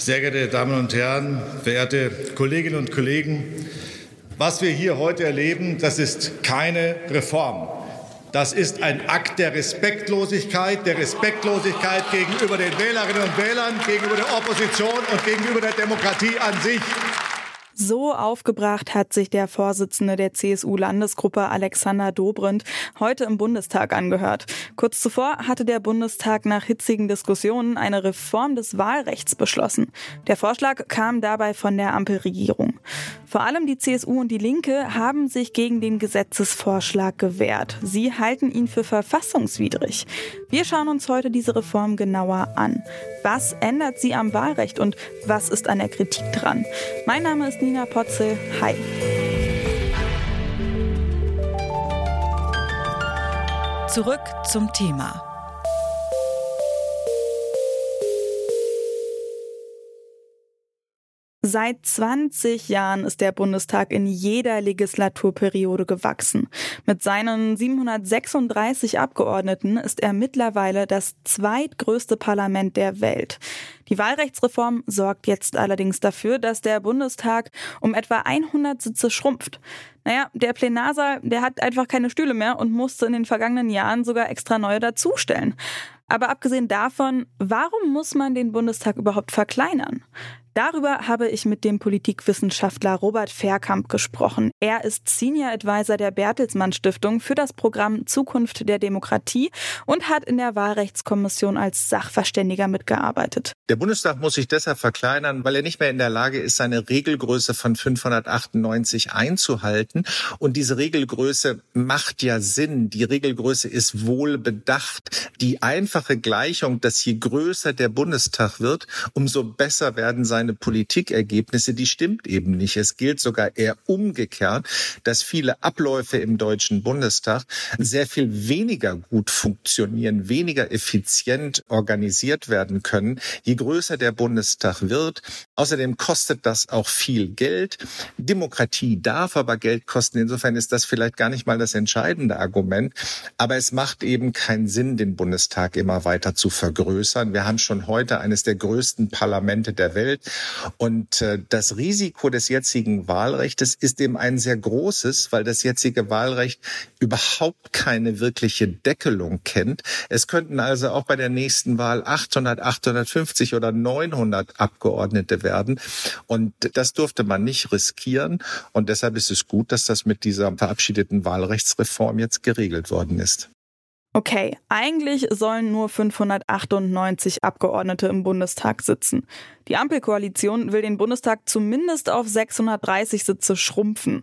Sehr geehrte Damen und Herren, verehrte Kolleginnen und Kollegen, was wir hier heute erleben, das ist keine Reform. Das ist ein Akt der Respektlosigkeit, der Respektlosigkeit gegenüber den Wählerinnen und Wählern, gegenüber der Opposition und gegenüber der Demokratie an sich. So aufgebracht hat sich der Vorsitzende der CSU-Landesgruppe Alexander Dobrindt heute im Bundestag angehört. Kurz zuvor hatte der Bundestag nach hitzigen Diskussionen eine Reform des Wahlrechts beschlossen. Der Vorschlag kam dabei von der Ampelregierung. Vor allem die CSU und die Linke haben sich gegen den Gesetzesvorschlag gewehrt. Sie halten ihn für verfassungswidrig. Wir schauen uns heute diese Reform genauer an. Was ändert sie am Wahlrecht und was ist an der Kritik dran? Mein Name ist Nina Potzel. Hi. Zurück zum Thema. Seit 20 Jahren ist der Bundestag in jeder Legislaturperiode gewachsen. Mit seinen 736 Abgeordneten ist er mittlerweile das zweitgrößte Parlament der Welt. Die Wahlrechtsreform sorgt jetzt allerdings dafür, dass der Bundestag um etwa 100 Sitze schrumpft. Naja, der Plenarsaal, der hat einfach keine Stühle mehr und musste in den vergangenen Jahren sogar extra neue dazustellen. Aber abgesehen davon, warum muss man den Bundestag überhaupt verkleinern? Darüber habe ich mit dem Politikwissenschaftler Robert Verkamp gesprochen. Er ist Senior Advisor der Bertelsmann Stiftung für das Programm Zukunft der Demokratie und hat in der Wahlrechtskommission als Sachverständiger mitgearbeitet. Der Bundestag muss sich deshalb verkleinern, weil er nicht mehr in der Lage ist, seine Regelgröße von 598 einzuhalten. Und diese Regelgröße macht ja Sinn. Die Regelgröße ist wohl bedacht. Die einfache Gleichung, dass je größer der Bundestag wird, umso besser werden seine seine Politikergebnisse, die stimmt eben nicht. Es gilt sogar eher umgekehrt, dass viele Abläufe im Deutschen Bundestag sehr viel weniger gut funktionieren, weniger effizient organisiert werden können, je größer der Bundestag wird. Außerdem kostet das auch viel Geld. Demokratie darf aber Geld kosten. Insofern ist das vielleicht gar nicht mal das entscheidende Argument. Aber es macht eben keinen Sinn, den Bundestag immer weiter zu vergrößern. Wir haben schon heute eines der größten Parlamente der Welt. Und äh, das Risiko des jetzigen Wahlrechts ist eben ein sehr großes, weil das jetzige Wahlrecht überhaupt keine wirkliche Deckelung kennt. Es könnten also auch bei der nächsten Wahl 800, 850 oder 900 Abgeordnete werden. Und das durfte man nicht riskieren. Und deshalb ist es gut, dass das mit dieser verabschiedeten Wahlrechtsreform jetzt geregelt worden ist. Okay, eigentlich sollen nur 598 Abgeordnete im Bundestag sitzen. Die Ampelkoalition will den Bundestag zumindest auf 630 Sitze schrumpfen.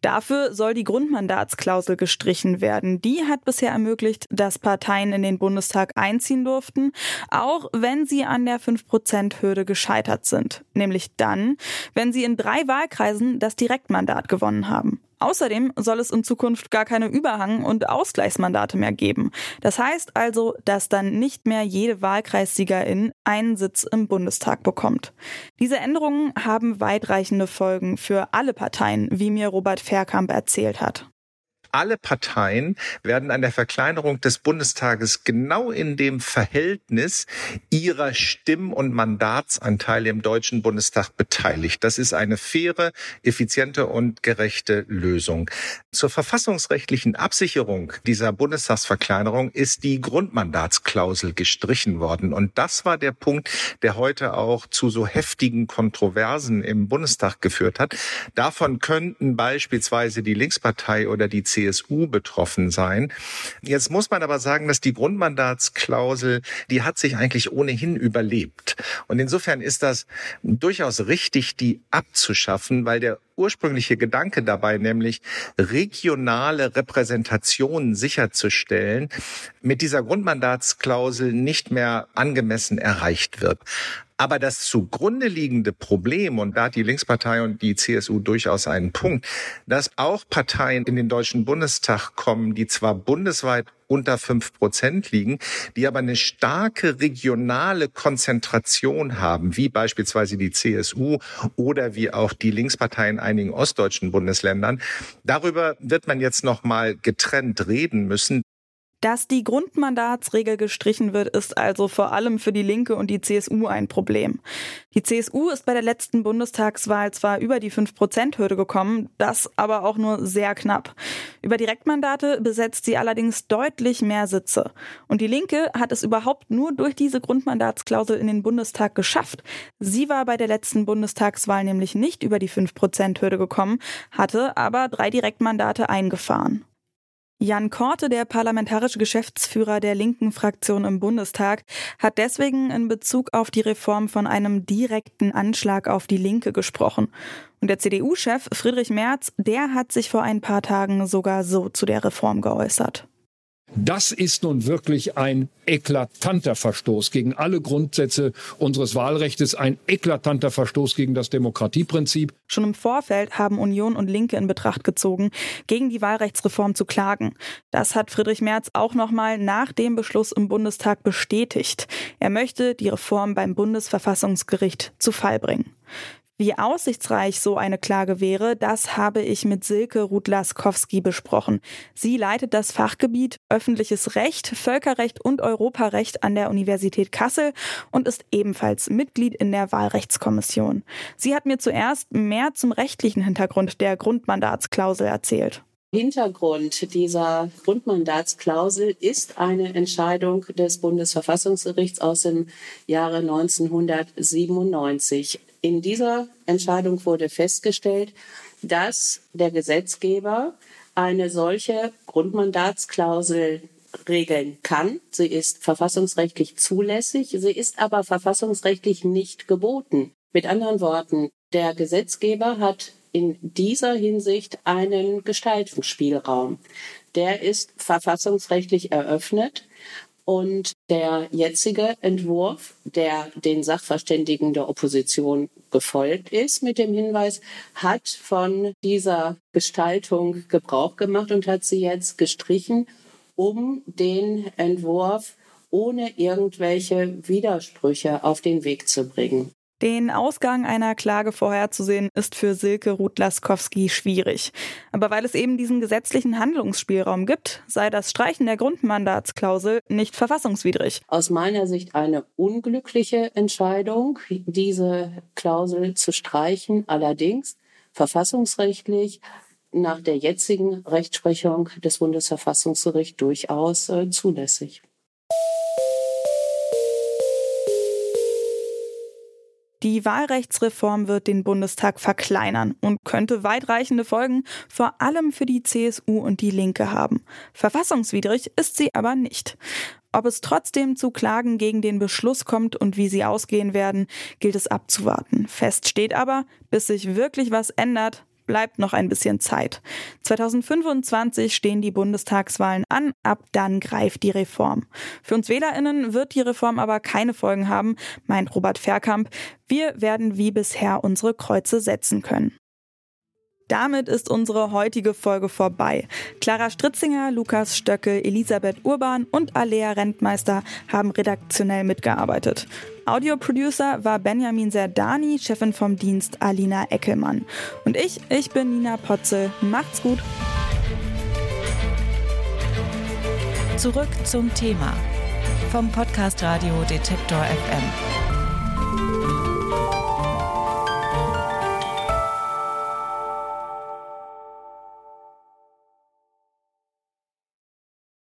Dafür soll die Grundmandatsklausel gestrichen werden. Die hat bisher ermöglicht, dass Parteien in den Bundestag einziehen durften, auch wenn sie an der 5%-Hürde gescheitert sind. Nämlich dann, wenn sie in drei Wahlkreisen das Direktmandat gewonnen haben. Außerdem soll es in Zukunft gar keine Überhang- und Ausgleichsmandate mehr geben. Das heißt also, dass dann nicht mehr jede Wahlkreissiegerin einen Sitz im Bundestag bekommt. Diese Änderungen haben weitreichende Folgen für alle Parteien, wie mir Robert Verkamp erzählt hat alle Parteien werden an der Verkleinerung des Bundestages genau in dem Verhältnis ihrer Stimm- und Mandatsanteile im Deutschen Bundestag beteiligt. Das ist eine faire, effiziente und gerechte Lösung. Zur verfassungsrechtlichen Absicherung dieser Bundestagsverkleinerung ist die Grundmandatsklausel gestrichen worden. Und das war der Punkt, der heute auch zu so heftigen Kontroversen im Bundestag geführt hat. Davon könnten beispielsweise die Linkspartei oder die CDU CSU betroffen sein. Jetzt muss man aber sagen, dass die Grundmandatsklausel, die hat sich eigentlich ohnehin überlebt. Und insofern ist das durchaus richtig, die abzuschaffen, weil der ursprüngliche Gedanke dabei, nämlich regionale Repräsentationen sicherzustellen, mit dieser Grundmandatsklausel nicht mehr angemessen erreicht wird. Aber das zugrunde liegende Problem, und da hat die Linkspartei und die CSU durchaus einen Punkt, dass auch Parteien in den Deutschen Bundestag kommen, die zwar bundesweit unter fünf Prozent liegen, die aber eine starke regionale Konzentration haben, wie beispielsweise die CSU oder wie auch die Linkspartei in einigen ostdeutschen Bundesländern. Darüber wird man jetzt noch mal getrennt reden müssen. Dass die Grundmandatsregel gestrichen wird, ist also vor allem für die Linke und die CSU ein Problem. Die CSU ist bei der letzten Bundestagswahl zwar über die 5-Prozent-Hürde gekommen, das aber auch nur sehr knapp. Über Direktmandate besetzt sie allerdings deutlich mehr Sitze. Und die Linke hat es überhaupt nur durch diese Grundmandatsklausel in den Bundestag geschafft. Sie war bei der letzten Bundestagswahl nämlich nicht über die 5-Prozent-Hürde gekommen, hatte aber drei Direktmandate eingefahren. Jan Korte, der parlamentarische Geschäftsführer der linken Fraktion im Bundestag, hat deswegen in Bezug auf die Reform von einem direkten Anschlag auf die Linke gesprochen. Und der CDU-Chef Friedrich Merz, der hat sich vor ein paar Tagen sogar so zu der Reform geäußert. Das ist nun wirklich ein eklatanter Verstoß gegen alle Grundsätze unseres Wahlrechts, ein eklatanter Verstoß gegen das Demokratieprinzip. Schon im Vorfeld haben Union und Linke in Betracht gezogen, gegen die Wahlrechtsreform zu klagen. Das hat Friedrich Merz auch nochmal nach dem Beschluss im Bundestag bestätigt. Er möchte die Reform beim Bundesverfassungsgericht zu Fall bringen. Wie aussichtsreich so eine Klage wäre, das habe ich mit Silke Ruth-Laskowski besprochen. Sie leitet das Fachgebiet öffentliches Recht, Völkerrecht und Europarecht an der Universität Kassel und ist ebenfalls Mitglied in der Wahlrechtskommission. Sie hat mir zuerst mehr zum rechtlichen Hintergrund der Grundmandatsklausel erzählt. Hintergrund dieser Grundmandatsklausel ist eine Entscheidung des Bundesverfassungsgerichts aus dem Jahre 1997. In dieser Entscheidung wurde festgestellt, dass der Gesetzgeber eine solche Grundmandatsklausel regeln kann. Sie ist verfassungsrechtlich zulässig, sie ist aber verfassungsrechtlich nicht geboten. Mit anderen Worten, der Gesetzgeber hat in dieser Hinsicht einen Gestaltungsspielraum. Der ist verfassungsrechtlich eröffnet und der jetzige Entwurf, der den Sachverständigen der Opposition gefolgt ist, mit dem Hinweis, hat von dieser Gestaltung Gebrauch gemacht und hat sie jetzt gestrichen, um den Entwurf ohne irgendwelche Widersprüche auf den Weg zu bringen. Den Ausgang einer Klage vorherzusehen, ist für Silke Ruth-Laskowski schwierig. Aber weil es eben diesen gesetzlichen Handlungsspielraum gibt, sei das Streichen der Grundmandatsklausel nicht verfassungswidrig. Aus meiner Sicht eine unglückliche Entscheidung, diese Klausel zu streichen. Allerdings verfassungsrechtlich nach der jetzigen Rechtsprechung des Bundesverfassungsgerichts durchaus äh, zulässig. Die Wahlrechtsreform wird den Bundestag verkleinern und könnte weitreichende Folgen vor allem für die CSU und die Linke haben. Verfassungswidrig ist sie aber nicht. Ob es trotzdem zu Klagen gegen den Beschluss kommt und wie sie ausgehen werden, gilt es abzuwarten. Fest steht aber, bis sich wirklich was ändert, bleibt noch ein bisschen Zeit. 2025 stehen die Bundestagswahlen an, ab dann greift die Reform. Für uns Wählerinnen wird die Reform aber keine Folgen haben, meint Robert Verkamp. Wir werden wie bisher unsere Kreuze setzen können. Damit ist unsere heutige Folge vorbei. Clara Stritzinger, Lukas Stöcke, Elisabeth Urban und Alea Rentmeister haben redaktionell mitgearbeitet. Audioproducer war Benjamin Serdani, Chefin vom Dienst Alina Eckelmann. Und ich, ich bin Nina Potze. Macht's gut. Zurück zum Thema vom Podcast Radio Detektor FM.